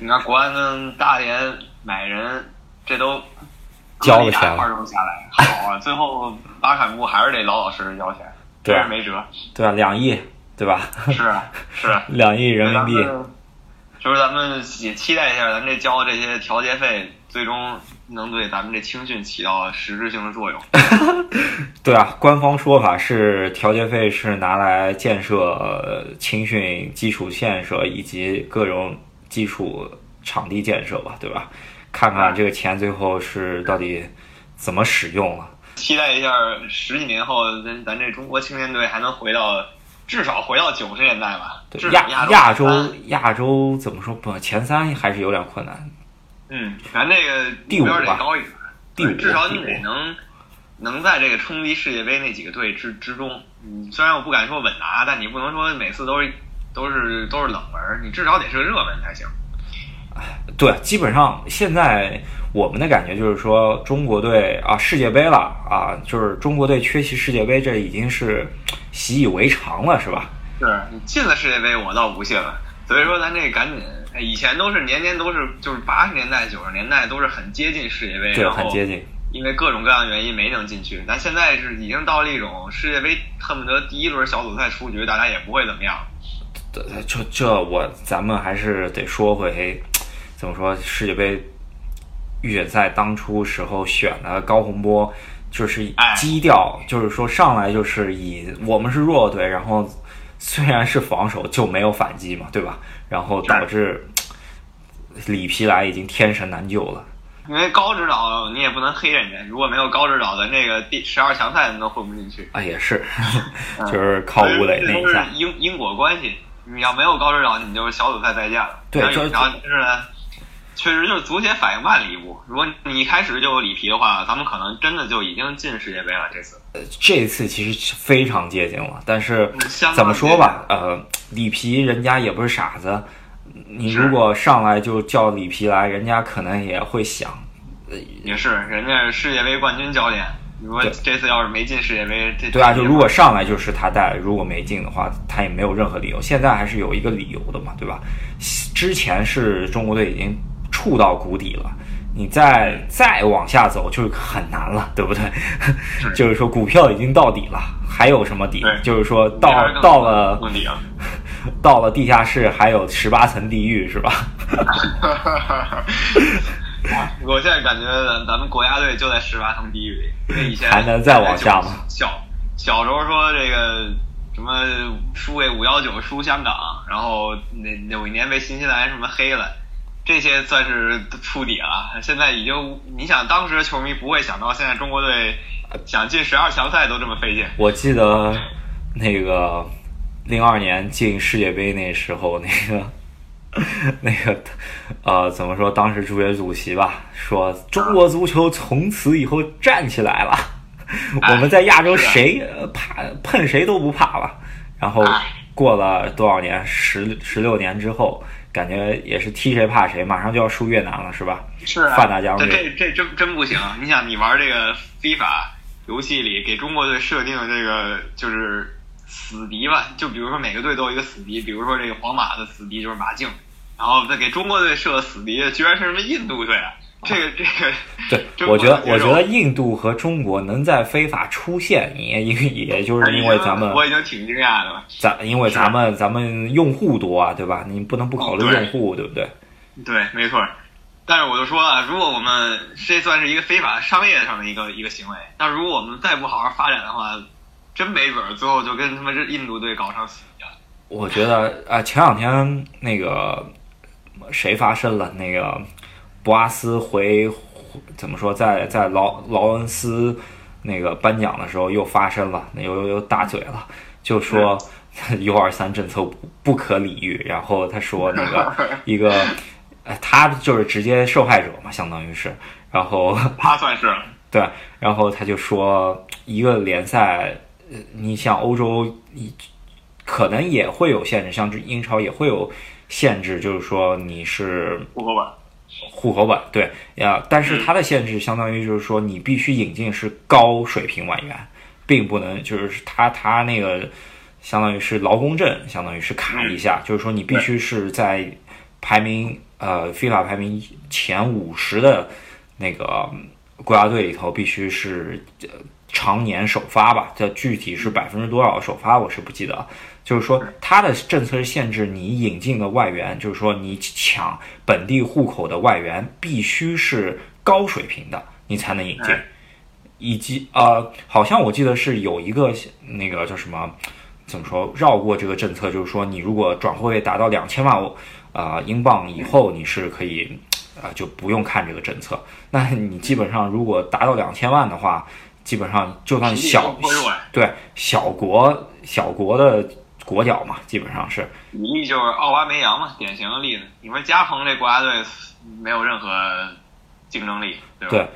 你看国安跟大连买人，这都交了钱了二周下来，好啊，最后巴坎布还是得老老实实交钱，对真是没辙。对吧？两亿，对吧？是啊是啊，两亿人民币，就是咱们也期待一下，咱这交的这些调节费，最终能对咱们这青训起到实质性的作用。对啊，官方说法是调节费是拿来建设呃青训基础建设以及各种基础场地建设吧，对吧？看看这个钱最后是到底怎么使用了。期待一下十几年后，咱咱这中国青年队还能回到至少回到九十年代吧。对亚亚亚洲亚洲怎么说不前三还是有点困难。嗯，咱这个第五得高一点，第五至少你得能能在这个冲击世界杯那几个队之之中。嗯，虽然我不敢说稳拿，但你不能说每次都是都是都是冷门，你至少得是个热门才行。对，基本上现在我们的感觉就是说，中国队啊，世界杯了啊，就是中国队缺席世界杯，这已经是习以为常了，是吧？是你进了世界杯，我倒不信了。所以说，咱这赶紧，哎以前都是年年都是，就是八十年代、九十年代都是很接近世界杯，对，很接近。因为各种各样的原因没能进去。但现在是已经到了一种世界杯恨不得第一轮小组赛出局，大家也不会怎么样。这这这我咱们还是得说回，怎么说世界杯预选赛当初时候选的高洪波，就是哎基调，就是说上来就是以我们是弱队，然后虽然是防守就没有反击嘛，对吧？然后导致里皮莱已经天神难救了。因为高指导你也不能黑人家，如果没有高指导的那个第十二强赛，你都混不进去。啊，也是，就是靠吴磊那一下。因因果关系。你要没有高指导，你就是小组赛再见了。对然后就是呢，确实就是足协反应慢了一步。如果你一开始就有里皮的话，咱们可能真的就已经进世界杯了。这次这次其实非常接近了，但是怎么说吧，呃，里皮人家也不是傻子，你如果上来就叫里皮来，人家可能也会想，也是人家是世界杯冠军教练。如果这次要是没进世界杯，这对啊，就如果上来就是他带，如果没进的话，他也没有任何理由。现在还是有一个理由的嘛，对吧？之前是中国队已经触到谷底了。你再再往下走就很难了，对不对？就是说股票已经到底了，还有什么底？就是说到到了问题了。到了地下室还有十八层地狱是吧？我现在感觉咱咱们国家队就在十八层地狱里，因 为以前还能再往下吗？小小时候说这个什么输给五幺九输香港，然后那有一年被新西兰什么黑了，这些算是触底了。现在已经，你想当时的球迷不会想到，现在中国队想进十二强赛都这么费劲。我记得那个零二年进世界杯那时候，那个 那个呃，怎么说？当时足协主席吧说，中国足球从此以后站起来了，我们在亚洲谁呃怕碰谁都不怕了。然后哎过了多少年？十十六年之后，感觉也是踢谁怕谁，马上就要输越南了，是吧？是啊，范大将军这这真真不行。你想，你玩这个 FIFA 游戏里给中国队设定这个就是死敌吧？就比如说每个队都有一个死敌，比如说这个皇马的死敌就是马竞，然后再给中国队设死敌，居然是什么印度队啊？这个这个，对，我觉得我觉得印度和中国能在非法出现，也也也就是因为咱们我已经挺惊讶的了。咱因为咱们咱们用户多啊，对吧？你不能不考虑用户，对不对？对，没错。但是我就说啊，如果我们这算是一个非法商业上的一个一个行为，但如果我们再不好好发展的话，真没准儿最后就跟他妈这印度队搞上死敌了。我觉得啊、前两天那个谁发生了？那个博阿斯回怎么说，在在劳劳恩斯那个颁奖的时候又发生了，又又又大嘴了，就说 U 二三政策不不可理喻，然后他说那个 一个。呃他就是直接受害者嘛，相当于是，然后他算是对，然后他就说，一个联赛，呃，你像欧洲，你可能也会有限制，像这英超也会有限制，就是说你是户口本。户口本，对呀，但是它的限制相当于就是说你必须引进是高水平外援，并不能就是他他那个相当于是劳工证，相当于是卡一下，就是说你必须是在排名呃非法排名前五十的那个国家队里头，必须是呃常年首发吧？这具体是百分之多少首发，我是不记得。就是说，它的政策是限制你引进的外援，就是说你抢本地户口的外援必须是高水平的，你才能引进。以及呃，好像我记得是有一个那个叫什么，怎么说绕过这个政策，就是说你如果转会费达到两千万啊英镑以后，你是可以啊就不用看这个政策。那你基本上如果达到两千万的话，基本上就算小对小国小国的。国脚嘛，基本上是比例就是奥巴梅扬嘛，典型的例子。你说加蓬这国家队没有任何竞争力，对吧？对，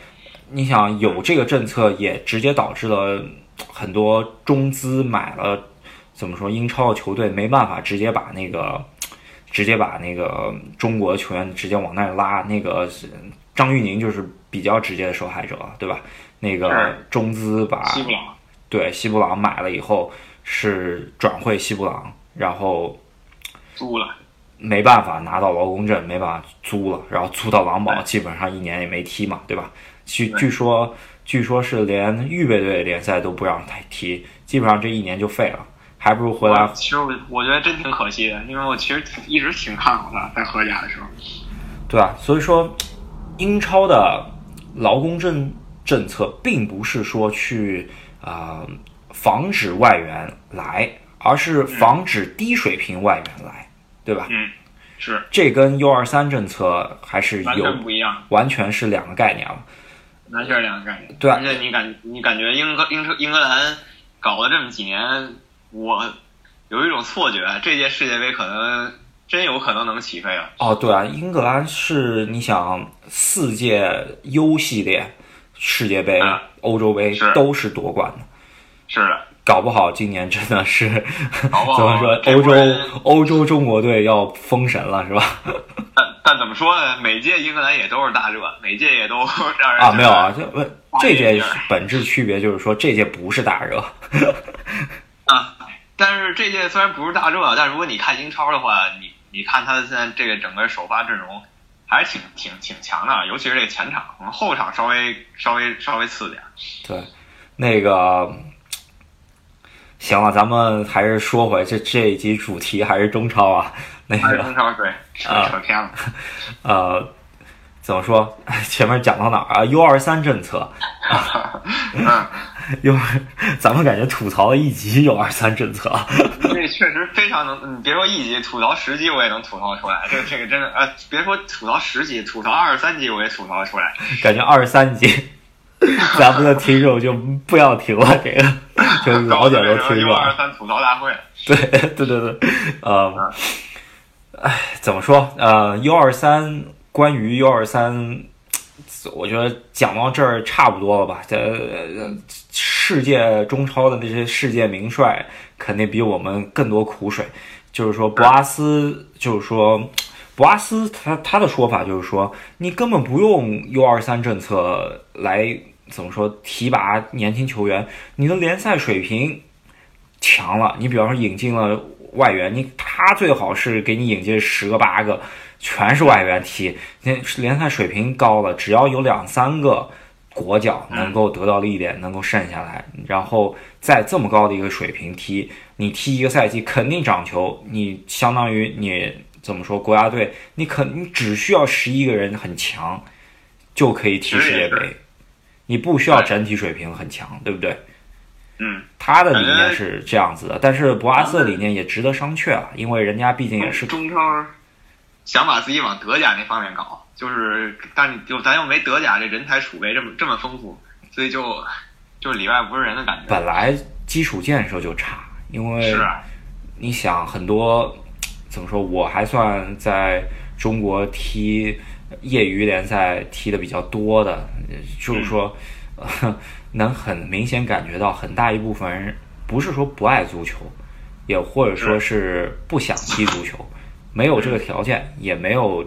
你想有这个政策，也直接导致了很多中资买了，怎么说英超的球队没办法直接把那个直接把那个中国球员直接往那儿拉。那个张玉宁就是比较直接的受害者，对吧？那个中资把西布朗对西布朗买了以后。是转会西布朗，然后租了，没办法拿到劳工证，没办法租了，然后租到狼堡，基本上一年也没踢嘛，对吧？据据说，据说是连预备队联赛都不让他踢，基本上这一年就废了，还不如回来。其实我我觉得真挺可惜的，因为我其实挺一直挺看好他在荷甲的时候。对啊，所以说英超的劳工证政策并不是说去啊。防止外援来，而是防止低水平外援来，对吧？嗯，是。这跟 U 二三政策还是完全不一样，完全是两个概念了。完全是两个概念。对，啊而且你感你感觉英格英英格兰搞了这么几年，我有一种错觉，这届世界杯可能真有可能能起飞啊。哦，对啊，英格兰是你想四届 U 系列世界杯、欧洲杯都是夺冠的。是的，搞不好今年真的是 怎么说？欧洲欧洲中国队要封神了，是吧？但但怎么说呢？每届英格兰也都是大热，每届也都让人啊没有啊，这不这届本质区别就是说这届不是大热啊。但是这届虽然不是大热，但如果你看英超的话，你你看他现在这个整个首发阵容还是挺挺挺强的，尤其是这个前场，后场稍微稍微稍微次点。对，那个。行了，咱们还是说回这这一集主题，还是中超啊？那个中超对，扯扯偏了。呃，怎么说？前面讲到哪儿啊？U 二三政策。嗯。U，咱们感觉吐槽了一集 U 二三政策。这确实非常能，你别说一集，吐槽十集我也能吐槽出来。这个这个真的，呃，别说吐槽十集，吐槽二十三集我也吐槽出来。感觉二十三集。咱们的听众就不要听了，这个就 老点都听了。二三吐槽大会。对对对对，呃，哎，怎么说？呃，U 二三关于 U 二三，我觉得讲到这儿差不多了吧？这世界中超的那些世界名帅肯定比我们更多苦水。就是说，博阿斯，就是说，博阿斯他他的说法就是说，你根本不用 U 二三政策来。怎么说提拔年轻球员？你的联赛水平强了，你比方说引进了外援，你他最好是给你引进十个八个，全是外援踢。那联赛水平高了，只要有两三个国脚能够得到历练，能够剩下来，然后在这么高的一个水平踢，你踢一个赛季肯定涨球。你相当于你怎么说国家队，你肯你只需要十一个人很强，就可以踢世界杯。你不需要整体水平很强，对不对？嗯，他的理念是这样子的，但是博阿斯的理念也值得商榷啊，因为人家毕竟也是中超，想把自己往德甲那方面搞，就是，但就咱又没德甲这人才储备这么这么丰富，所以就就里外不是人的感觉。本来基础建设就差，因为是，你想很多怎么说，我还算在中国踢。业余联赛踢的比较多的，就是说，能很明显感觉到很大一部分人不是说不爱足球，也或者说是不想踢足球，没有这个条件，也没有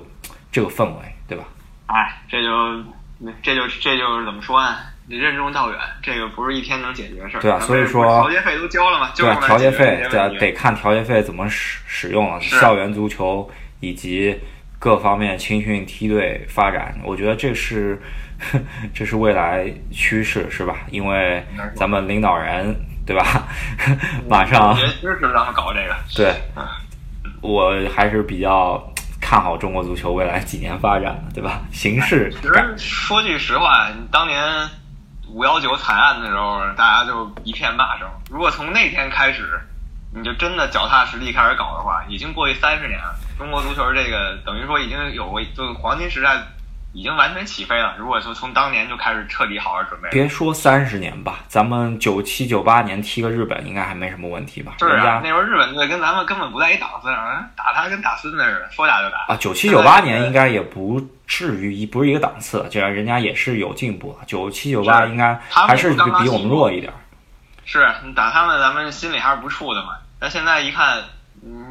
这个氛围，对吧？哎，这就这就这就是怎么说呢？你任重道远，这个不是一天能解决的事儿。对啊，所以说调节费都交了嘛，对啊，调节费对啊，得看调节费怎么使使用了。校园足球以及。各方面青训梯队发展，我觉得这是 这是未来趋势，是吧？因为咱们领导人对吧，马上也支持咱们搞这个。对，我还是比较看好中国足球未来几年发展的，对吧？形势其实说句实话，当年五幺九惨案的时候，大家就一片骂声。如果从那天开始，你就真的脚踏实地开始搞的话，已经过去三十年了。中国足球这个等于说已经有过就黄金时代，已经完全起飞了。如果说从当年就开始彻底好好准备，别说三十年吧，咱们九七九八年踢个日本应该还没什么问题吧？是人家啊，那时候日本队跟咱们根本不在一档次上，打他跟打孙子似的，说打就打啊，九七九八年应该也不至于一不是一个档次，这样人家也是有进步的。九七九八应该还是比我们弱一点。是你打他们，咱们心里还是不怵的嘛。但现在一看，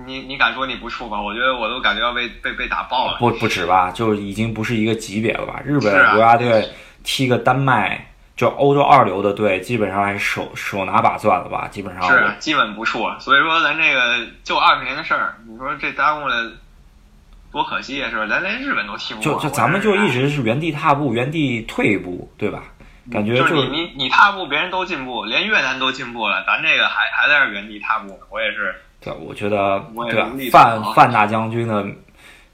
你你敢说你不怵吗？我觉得我都感觉要被被被打爆了。不不止吧，就已经不是一个级别了吧？日本国家队踢个丹麦，就欧洲二流的队，基本上还手手拿把攥了吧？基本上是基本不怵。所以说咱这个就二十年的事儿，你说这耽误了多可惜啊，是吧？咱连日本都踢不过。就就咱们就一直是原地踏步，原地退一步，对吧？感觉就是你你你踏步，别人都进步，连越南都进步了，咱这个还还在这原地踏步呢。我也是。对，我觉得对吧？范范大将军的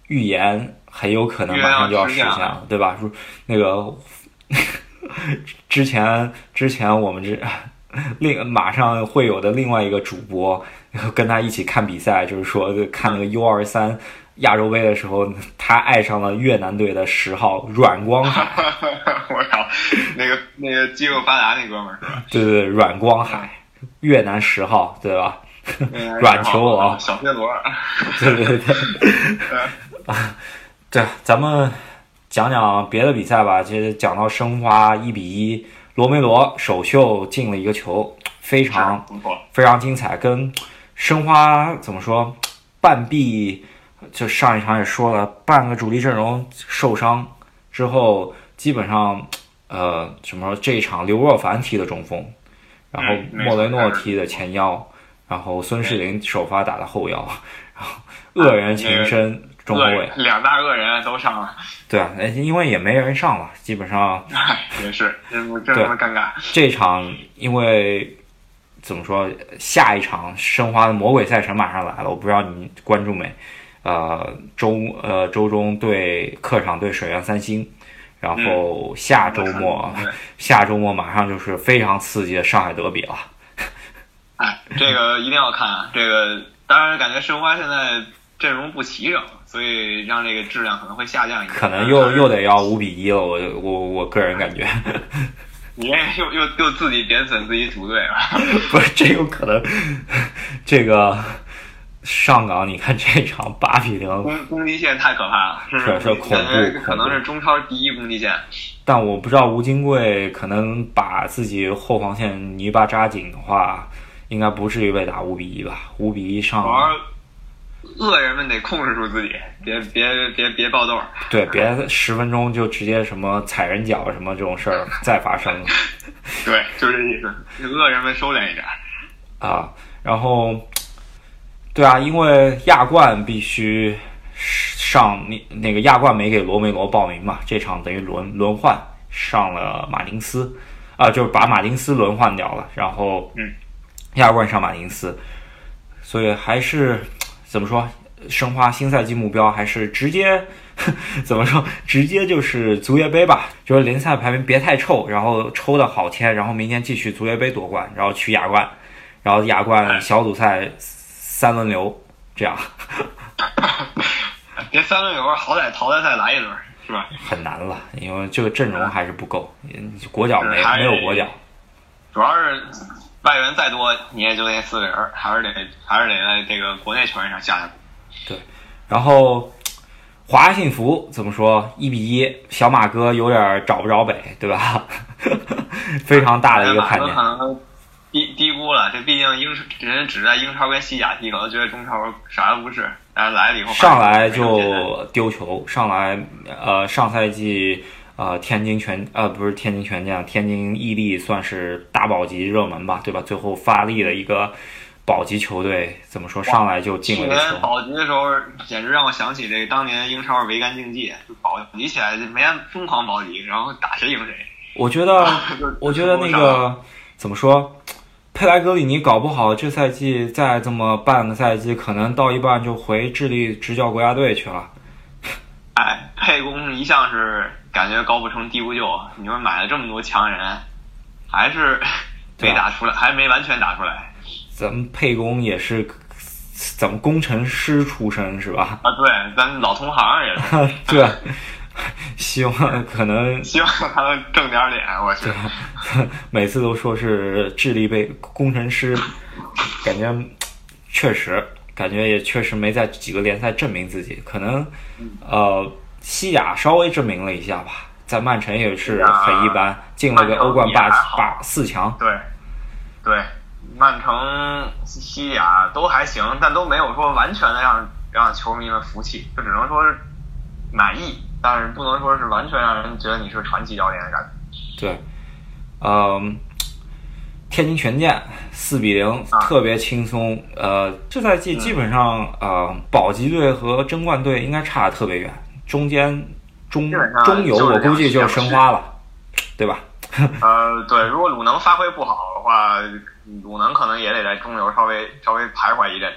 预言很有可能马上就要实现了，对吧？说那个之前之前我们这另马上会有的另外一个主播跟他一起看比赛，就是说看那个 U 二三亚洲杯的时候，他爱上了越南队的十号阮光海。我靠，那个那个肌肉发达那哥们儿是吧？对对对，阮光海，越南十号，对吧？软球王，小飞罗，对对对，啊 对，咱们讲讲别的比赛吧。其实讲到申花一比一，罗梅罗首秀进了一个球，非常非常精彩。跟申花怎么说，半壁就上一场也说了，半个主力阵容受伤之后，基本上呃，什么这一场刘若凡踢的中锋，然后莫雷诺踢的前腰。然后孙世林首发打的后腰，然后恶人情深中后卫，两大恶人都上了。对啊，因为也没人上了，基本上 也是，这么这么尴尬。这场因为怎么说，下一场申花的魔鬼赛程马上来了，我不知道你关注没？呃，周呃周中对客场对水原三星，然后下周末下周末马上就是非常刺激的上海德比了。哎，这个一定要看啊！这个当然感觉申花现在阵容不齐整，所以让这个质量可能会下降一点。可能又又得要五比一了，我我我个人感觉。你又又又自己贬损自己组队了？不是，这有可能。这个上港，你看这场八比零，攻攻击线太可怕了，是是恐怖，可能是中超第一攻击线。但我不知道吴金贵可能把自己后防线泥巴扎紧的话。应该不至于被打五比一吧？五比一上，恶人们得控制住自己，别别别别爆豆。对，别十分钟就直接什么踩人脚什么这种事儿 再发生。对，就这意思。恶人们收敛一点。啊，然后，对啊，因为亚冠必须上那那个亚冠没给罗梅罗报名嘛，这场等于轮轮换上了马丁斯，啊，就是把马丁斯轮换掉了，然后嗯。亚冠上马丁斯，所以还是怎么说？申花新赛季目标还是直接 怎么说？直接就是足协杯吧，就是联赛排名别太臭，然后抽的好签，然后明年继续足协杯夺冠，然后去亚冠，然后亚冠小组赛三轮流这样。别三轮流，好歹淘汰赛来一轮是吧？很难了，因为这个阵容还是不够，国脚没没有国脚，主要是。外援再多，你也就那四个人，还是得还是得在这个国内球员上下下功对，然后华夏幸福怎么说？一比一，小马哥有点找不着北，对吧？非常大的一个看点。可能低低估了，这毕竟英人只在英超跟西甲踢，可能觉得中超啥都不是。但是来了以后，上来就丢球，上来呃上赛季。呃，天津权呃不是天津权健，天津毅力算是大保级热门吧，对吧？最后发力的一个保级球队，怎么说上来就进去了个球？保级的时候，简直让我想起这个当年英超维甘竞技，就保级起来就没人疯狂保级，然后打谁赢谁。我觉得，我觉得那个怎么说，佩莱格里尼搞不好这赛季再这么半个赛季，可能到一半就回智利执教国家队去了。哎，沛公一向是感觉高不成低不就，你说买了这么多强人，还是没打出来，还没完全打出来。咱们沛公也是咱们工程师出身是吧？啊，对，咱老同行也是。对，希望可能 希望他能挣点脸，我去。每次都说是智力被工程师，感觉确实，感觉也确实没在几个联赛证明自己。可能呃，西甲稍微证明了一下吧，在曼城也是很一般，进了个欧冠八八四强。对，对，曼城、西甲都还行，但都没有说完全的让让球迷们服气，就只能说是满意。但是不能说是完全让人觉得你是传奇教练的感觉。对，嗯，天津权健四比零，特别轻松。呃，这赛季基本上呃，保级队和争冠队应该差的特别远，中间中中游我估计就申花了，对吧？呃，对，如果鲁能发挥不好的话，鲁能可能也得在中游稍微稍微徘徊一阵。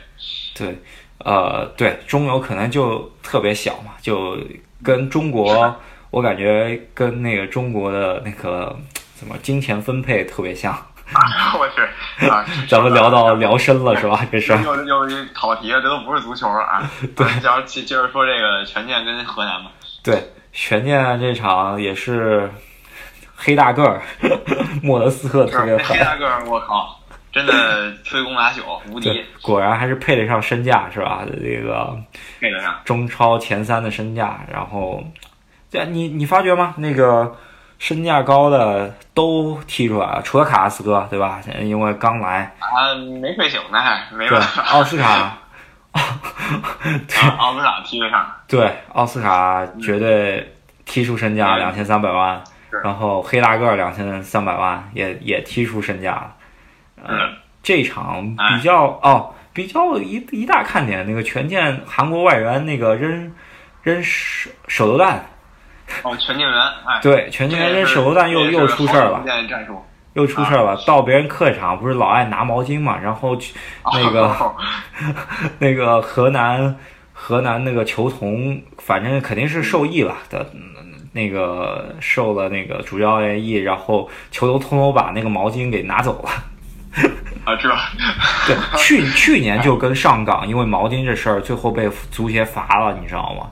对，呃，对，中游可能就特别小嘛，就。跟中国，我感觉跟那个中国的那个怎么金钱分配特别像。我去，啊，咱们聊到聊深了是吧？这是又又跑题了，这都不是足球了啊。对，接接接着说这个权健跟河南吧。对，权健这场也是黑大个儿，莫德斯特特别黑大个儿，我靠！真的吹功拿朽，无敌！果然还是配得上身价，是吧？这个配得上中超前三的身价。然后，对你你发觉吗？那个身价高的都踢出来了，除了卡拉斯哥，对吧？因为刚来啊，没睡醒呢，还 没对奥斯卡，对 奥斯卡踢得上。对奥斯卡绝对踢出身价两千三百万，然后黑大个两千三百万也也踢出身价了。嗯，这场比较哦，比较一一大看点，那个权健韩国外援那个扔扔手手榴弹。哦，权健员，哎，对，权健员跟手榴弹又又出事儿了，又出事儿了。到别人客场不是老爱拿毛巾嘛，然后去那个 那个河南河南那个球童，反正肯定是受益了的，那个受了那个主教练意，然后球童偷偷把那个毛巾给拿走了。啊，知道 对，去去年 就跟上港因为毛巾这事儿，最后被足协罚了，你知道吗？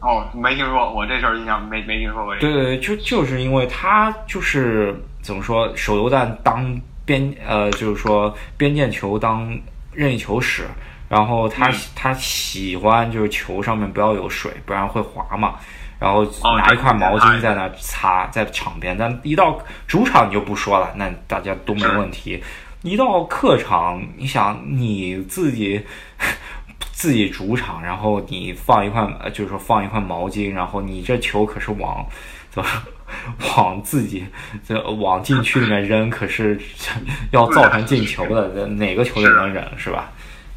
哦，没听说，我这事儿印象没没听说过。对对对，就就是因为他就是怎么说，手榴弹当边呃，就是说边界球当任意球使，然后他他喜欢就是球上面不要有水，不然会滑嘛。然后拿一块毛巾在那擦，在场边，但一到主场你就不说了，那大家都没问题。一到客场，你想你自己自己主场，然后你放一块，就是说放一块毛巾，然后你这球可是往 怎么往自己这往禁区里面扔，可是 要造成进球的，哪个球队能忍是吧？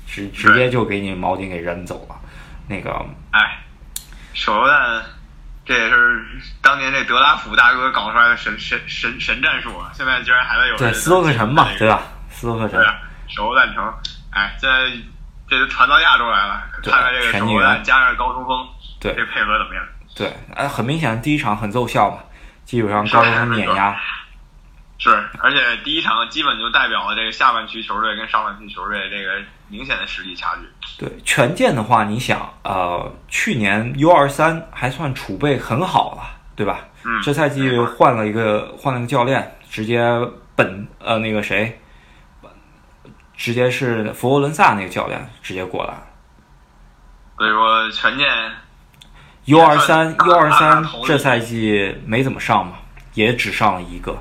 直直接就给你毛巾给扔走了，那个哎，手榴弹。这也是当年这德拉福大哥搞出来的神神神神战术啊！现在居然还在有对斯托克城吧，对吧？斯托克城，手榴弹城，哎，现在这就传到亚洲来了，看看这个手榴弹加上高中锋，对这配合怎么样？对，哎，很明显第一场很奏效嘛，基本上高中锋碾压。是，而且第一场基本就代表了这个下半区球队跟上半区球队这个明显的实力差距。对，权健的话，你想，呃，去年 U 二三还算储备很好了，对吧？嗯。这赛季换了一个换了个教练，直接本呃那个谁，直接是佛罗伦萨那个教练直接过来。所以说，权健 U 二三 U 二三这赛季没怎么上嘛，也只上了一个。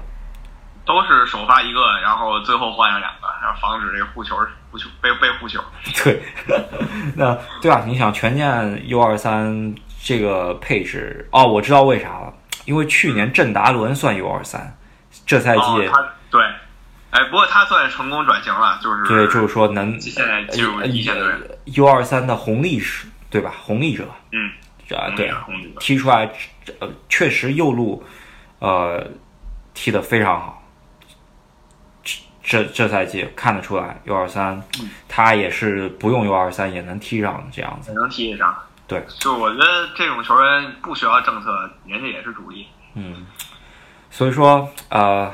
都是首发一个，然后最后换上两个，然后防止这个护球护球被被护球。对，那对啊，你想权健 U 二三这个配置哦，我知道为啥了，因为去年郑达伦算 U 二三，这赛季对哎，不过他算是成功转型了，就是对，就是说能现在进入一线队。U 二三的红利是，对吧？红利者，嗯，啊，对，踢出来，呃，确实右路，呃，踢得非常好。这这赛季看得出来，U 二三他也是不用 U 二三也能踢上这样子也。能踢上。对，就我觉得这种球员不需要政策，人家也是主力。嗯，所以说呃，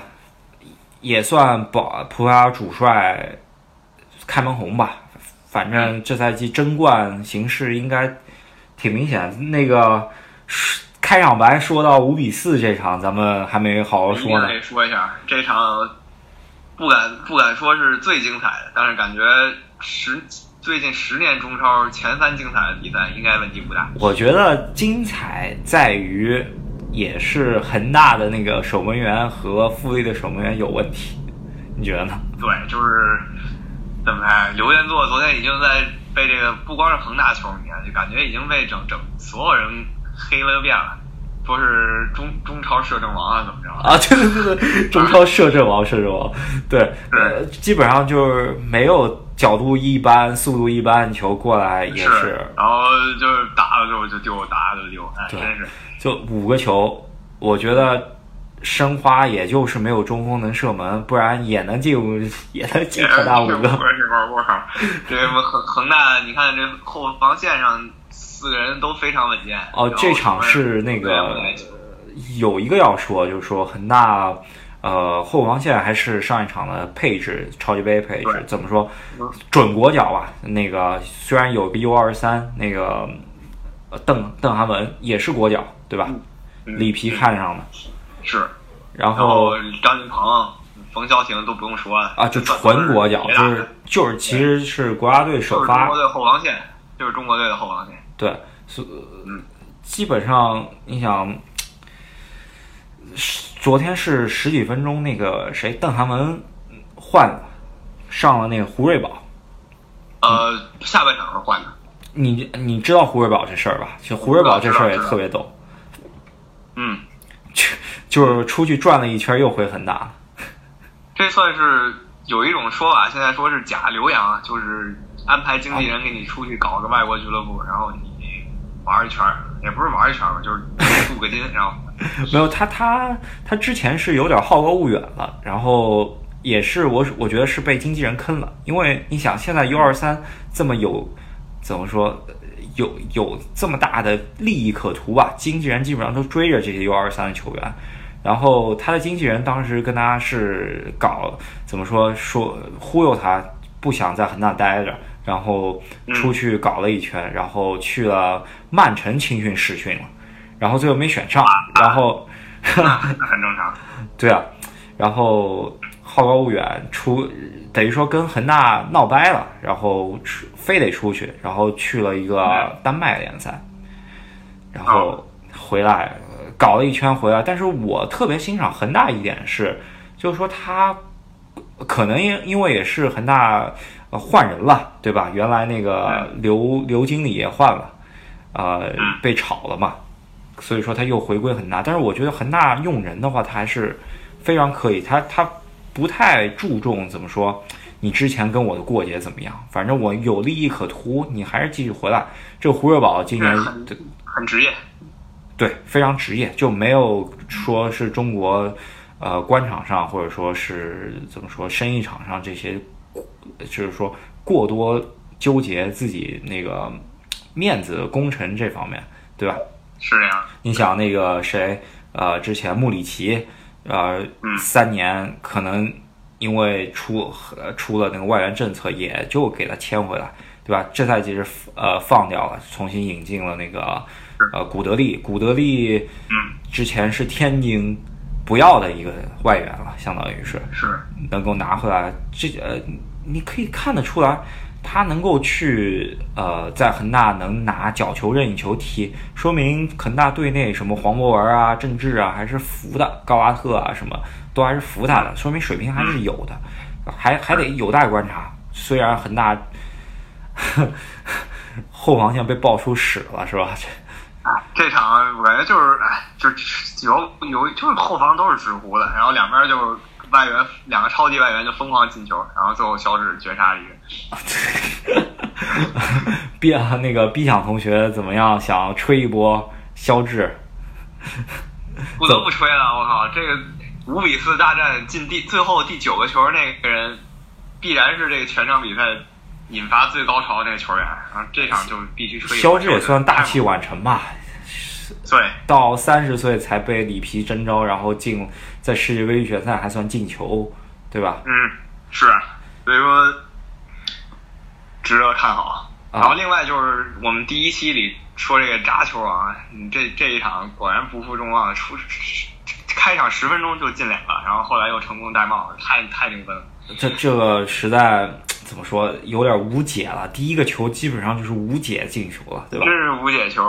也算保葡萄牙主帅开门红吧。反正这赛季争冠形势应该挺明显。那个开场白说到五比四这场，咱们还没好好说呢。得说一下这场，不敢不敢说是最精彩的，但是感觉十最近十年中超前三精彩的比赛应该问题不大。我觉得精彩在于，也是恒大的那个守门员和富力的守门员有问题，你觉得呢？对，就是怎么来？刘彦座昨天已经在被这个不光是恒大球迷啊，就感觉已经被整整所有人黑了个遍了，说是中中超摄政王啊，怎么着？啊，对对对对，中超摄政王，摄政王，对，呃，基本上就是没有角度一般、速度一般球过来也是，然后就是打了之后就丢，打了就丢，哎，真是，就五个球，我觉得。申花也就是没有中锋能射门，不然也能进，也能进恒大五个。我靠，这恒恒大，你看这后防线上四个人都非常稳健。哦，这场是那个有一个要说，就是说恒大呃后防线还是上一场的配置，超级杯配置怎么说？准国脚吧。那个虽然有个 U 二三，那个邓邓涵文也是国脚，对吧？里皮看上的。是，然后张琳芃、冯潇霆都不用说啊，就纯国脚，就是就是其实是国家队首发，中国队后防线，就是中国队的后防线。对，所，嗯，基本上你想，昨天是十几分钟，那个谁邓涵文换了，上了那个胡瑞宝，呃，下半场是换的。你你知道胡瑞宝这事儿吧？就胡瑞宝这事儿也特别逗，嗯。就是出去转了一圈，又回恒大了。这算是有一种说法，现在说是假留洋，就是安排经纪人给你出去搞个外国俱乐部，然后你玩一圈，也不是玩一圈吧，就是镀个金，然后 没有他他他之前是有点好高骛远了，然后也是我我觉得是被经纪人坑了，因为你想现在 U 二三这么有怎么说？有有这么大的利益可图吧？经纪人基本上都追着这些 U 二三的球员，然后他的经纪人当时跟他是搞怎么说说忽悠他，不想在恒大待着，然后出去搞了一圈，然后去了曼城青训试训了，然后最后没选上，然后很正常，对啊，然后好高骛远出。等于说跟恒大闹掰了，然后出非得出去，然后去了一个丹麦联赛，然后回来搞了一圈回来。但是我特别欣赏恒大一点是，就是说他可能因因为也是恒大换人了，对吧？原来那个刘刘经理也换了，呃，被炒了嘛，所以说他又回归恒大。但是我觉得恒大用人的话，他还是非常可以，他他。不太注重怎么说，你之前跟我的过节怎么样？反正我有利益可图，你还是继续回来。这胡热宝今年很很职业，对，非常职业，就没有说是中国呃官场上或者说是怎么说生意场上这些，就是说过多纠结自己那个面子功臣这方面，对吧？是这样。你想那个谁呃，之前穆里奇。呃，三年可能因为出出了那个外援政策，也就给他签回来，对吧？这赛季是呃放掉了，重新引进了那个呃古德利，古德利，嗯，之前是天津不要的一个外援了，相当于是是能够拿回来，这呃你可以看得出来。他能够去呃，在恒大能拿角球任意球踢，说明恒大队内什么黄博文啊、郑智啊还是服的，高拉特啊什么都还是服他的，说明水平还是有的，还还得有待观察。虽然恒大后防线被爆出屎了，是吧？这啊，这场我感觉就是哎，就有有就是后防都是纸糊的，然后两边就外援两个超级外援就疯狂进球，然后最后肖智绝杀了一个。毕啊，那个毕想同学怎么样？想吹一波肖智？不得不吹了，我靠，这个五比四大战进第最后第九个球那个人，必然是这个全场比赛引发最高潮的那个球员，然后这场就必须吹。肖智也算大器晚成吧？对，到三十岁才被里皮征召，然后进在世界杯预选赛还算进球，对吧？嗯，是，所以说值得看好。然后另外就是我们第一期里说这个炸球王，你这这一场果然不负众望，出开场十分钟就进两个，然后后来又成功戴帽，太太牛分了。这这个实在怎么说，有点无解了。第一个球基本上就是无解进球了，对吧？这是无解球，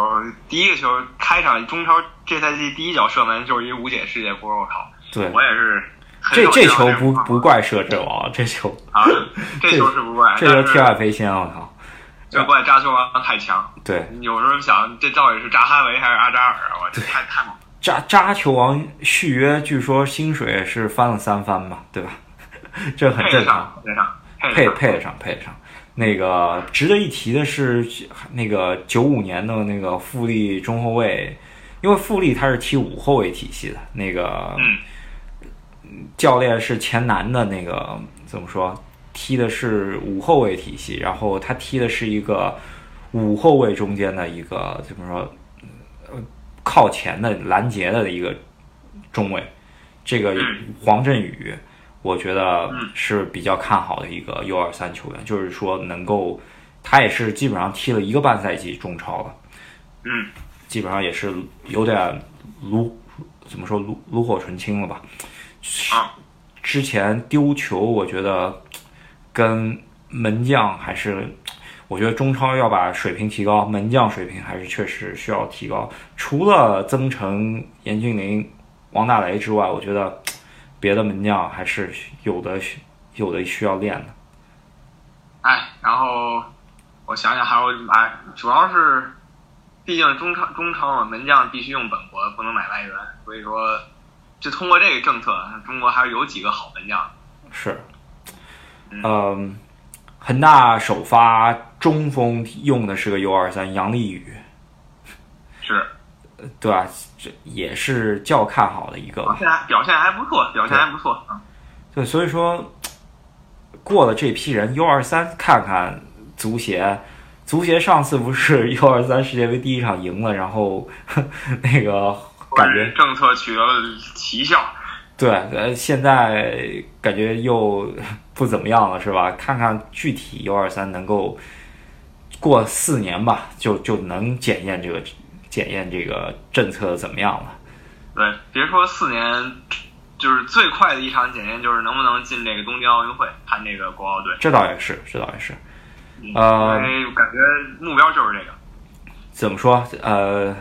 第一个球开场中超这赛季第一脚射门就是一无解世界波，我靠！对，我也是。这这球不不怪摄制王，这球啊，这球是不怪，这球天外飞仙，我靠！这怪扎球王太强。对，有时候想这到底是扎哈维还是阿扎尔啊？我太太猛。扎扎球王续约，据说薪水是翻了三番吧，对吧？这很正常，配配得上，配得上。那个值得一提的是，那个九五年的那个富力中后卫，因为富力他是踢五后卫体系的，那个教练是前南的那个怎么说？踢的是五后卫体系，然后他踢的是一个五后卫中间的一个怎么说？呃，靠前的拦截的一个中卫，这个黄振宇。我觉得是比较看好的一个 U 二三球员，就是说能够，他也是基本上踢了一个半赛季中超了，嗯，基本上也是有点炉怎么说炉炉火纯青了吧？啊，之前丢球，我觉得跟门将还是，我觉得中超要把水平提高，门将水平还是确实需要提高。除了曾诚、严俊凌、王大雷之外，我觉得。别的门将还是有的，有的需要练的。哎，然后我想想还有哎，主要是，毕竟中超中超嘛，门将必须用本国，不能买外援，所以说，就通过这个政策，中国还是有几个好门将。是，嗯，恒大首发中锋用的是个 U 二三杨立宇。是。对吧？这也是较看好的一个。表现还表现还不错，表现还不错啊。对，所以说过了这批人，U 二三看看足协，足协上次不是 U 二三世界杯第一场赢了，然后那个感觉政策取得了奇效。对，呃，现在感觉又不怎么样了，是吧？看看具体 U 二三能够过四年吧，就就能检验这个。检验这个政策怎么样了？对，别说四年，就是最快的一场检验，就是能不能进这个东京奥运会，看这个国奥队。这倒也是，这倒也是。呃，感觉目标就是这个。怎么说？呃，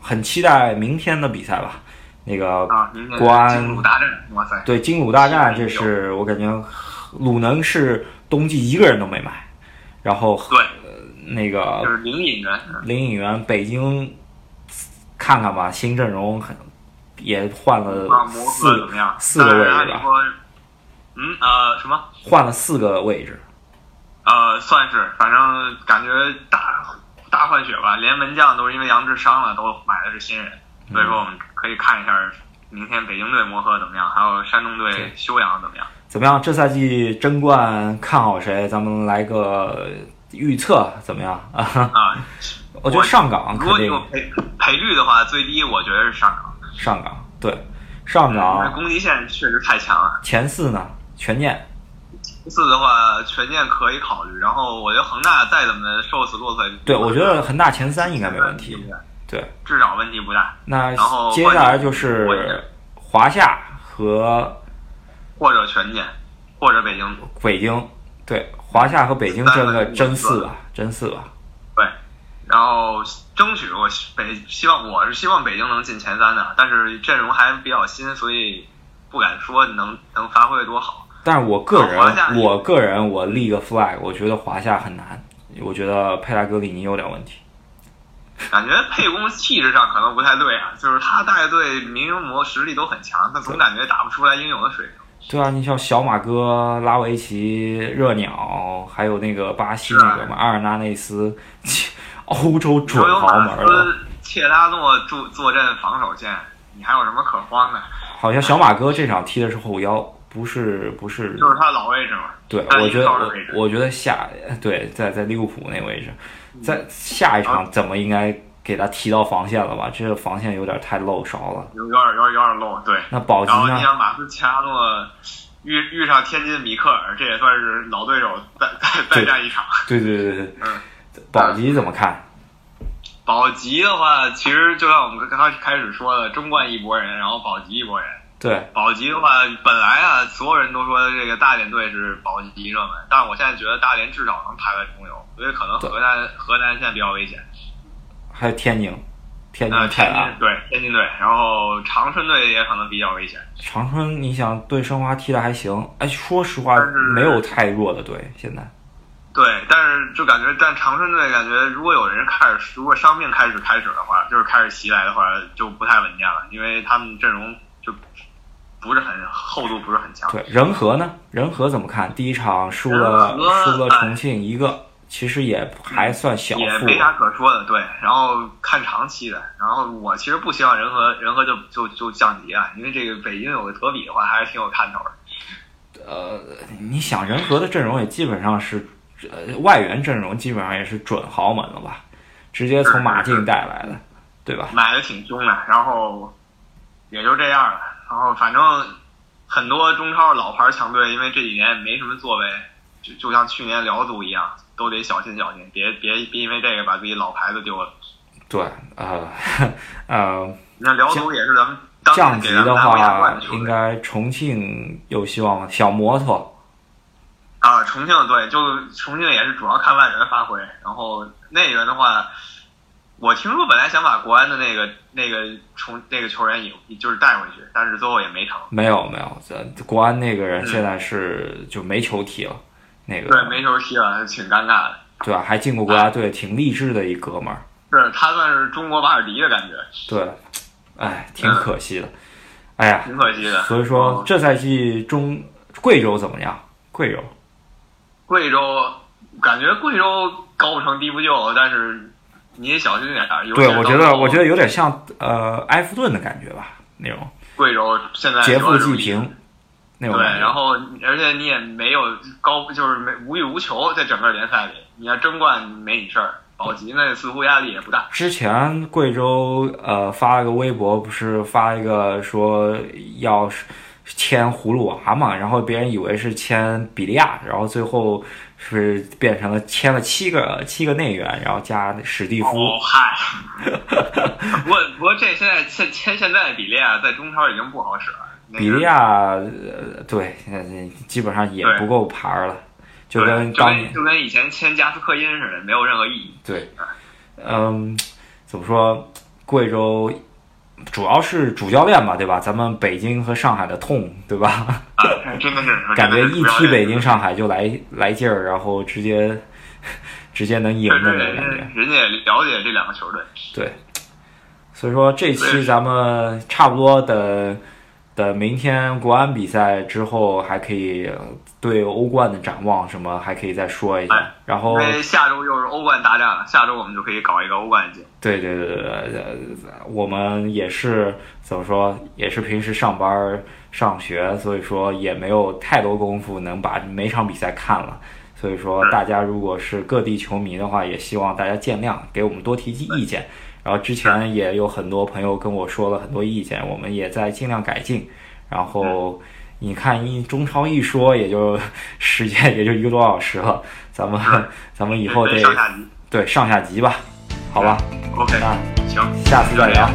很期待明天的比赛吧。那个啊，国安金鲁大战，哇塞！对，金鲁大战，这是我感觉鲁能是冬季一个人都没买，然后对，那个就是林引援，林引援，北京。看看吧，新阵容很也换了四四个位置吧。嗯呃什么？换了四个位置。呃，算是，反正感觉大大换血吧。连门将都是因为杨志伤了，都买的是新人。所以说我们可以看一下明天北京队磨合怎么样，还有山东队休养怎么样。怎么样？这赛季争冠看好谁？咱们来个预测怎么样啊？啊。我觉得上港如果你有赔赔率的话，最低我觉得是上港。上港对，上港攻击线确实太强了。前四呢？全念。前四的话，全念可以考虑。然后我觉得恒大再怎么瘦死骆驼，对我觉得恒大前三应该没问题。对，至少问题不大。那然后接下来就是华夏和或者全念，或者北京。北京对华夏和北京争个争四吧，争四吧。然后争取我北希望我是希望北京能进前三的，但是阵容还比较新，所以不敢说能能发挥多好。但是我个人，我个人我立个 flag，我觉得华夏很难，我觉得佩拉格里尼有点问题。感觉沛公气质上可能不太对啊，就是他带队民营模实力都很强，但总感觉打不出来应有的水平。对啊，你像小马哥、拉维奇、热鸟，还有那个巴西那个嘛，阿尔纳内斯，欧洲准豪门了。切拉诺坐坐镇防守线，你还有什么可慌的？好像小马哥这场踢的是后腰，不是不是，就是他老位置嘛。对，我觉得我我觉得下对在在利物浦那位置，在下一场怎么应该？给他提到防线了吧？这个防线有点太漏勺了，有有点有点有点漏。对，那保级呢？然后你想马斯切拉诺遇遇上天津米克尔，这也算是老对手再再再战一场。对对对对，嗯，保级怎么看？保级的话，其实就像我们刚刚开始说的，争冠一波人，然后保级一波人。对，保级的话，本来啊，所有人都说这个大连队是保级热门，但是我现在觉得大连至少能排在中游，所以可能河南河南现在比较危险。还有天津，天津天津对天津队，然后长春队也可能比较危险。长春，你想对申花踢的还行，哎，说实话没有太弱的队现在。对，但是就感觉，但长春队感觉，如果有人开始，如果伤病开始开始的话，就是开始袭来的话，就不太稳健了，因为他们阵容就不是很厚度，不是很强。对，仁和呢？仁和怎么看？第一场输了，输了重庆一个。其实也还算小，也没啥可说的，对。然后看长期的，然后我其实不希望仁和仁和就就就降级啊，因为这个北京有个德比的话，还是挺有看头的。呃，你想仁和的阵容也基本上是，呃，外援阵容基本上也是准豪门了吧？直接从马竞带来的，对吧？买的挺凶的，然后也就这样了。然后反正很多中超老牌强队，因为这几年也没什么作为，就就像去年辽足一样。都得小心小心，别别别因为这个把自己老牌子丢了。对，呃，呃，那辽足也是咱们降级的话，应该重庆有希望吗？小摩托啊，重庆对，就重庆也是主要看外援发挥。然后内援的话，我听说本来想把国安的那个那个重那个球员引就是带回去，但是最后也没成。没有没有，这国安那个人现在是就没球踢了。那个对没球踢了，挺尴尬的，对吧？还进过国家队，挺励志的一哥们儿。是他算是中国瓦尔迪的感觉。对，哎，挺可惜的。哎呀，挺可惜的。所以说，这赛季中贵州怎么样？贵州，贵州感觉贵州高不成低不就，但是你也小心点儿。对，我觉得我觉得有点像呃埃弗顿的感觉吧，那种。贵州现在劫富济贫。对，然后而且你也没有高，就是没无欲无求，在整个联赛里，你要争冠没你事儿，保级呢似乎压力也不大。之前贵州呃发了个微博，不是发一个说要签葫芦娃嘛，然后别人以为是签比利亚，然后最后是变成了签了七个七个内援，然后加史蒂夫。哦嗨，不过不过这现在签签现在的比利亚在中超已经不好使了。比利亚，呃，对，现在基本上也不够牌了，就跟当年就跟以前签加斯科因似的，没有任何意义。对，嗯，怎么说？贵州主要是主教练吧，对吧？咱们北京和上海的痛，对吧？啊真的是 感觉一踢北京、上海就来来劲儿，然后直接直接能赢的那种感觉。人家也了解这两个球队。对，所以说这期咱们差不多的。呃，明天国安比赛之后还可以对欧冠的展望什么，还可以再说一下。然后下周又是欧冠大战了，下周我们就可以搞一个欧冠节。对对对对，我们也是怎么说，也是平时上班上学，所以说也没有太多功夫能把每场比赛看了。所以说，大家如果是各地球迷的话，也希望大家见谅，给我们多提提意见。然后之前也有很多朋友跟我说了很多意见，我们也在尽量改进。然后你看一中超一说，也就 时间也就一个多小时了，咱们咱们以后得对上下集吧，好吧？OK，那行，下次再聊。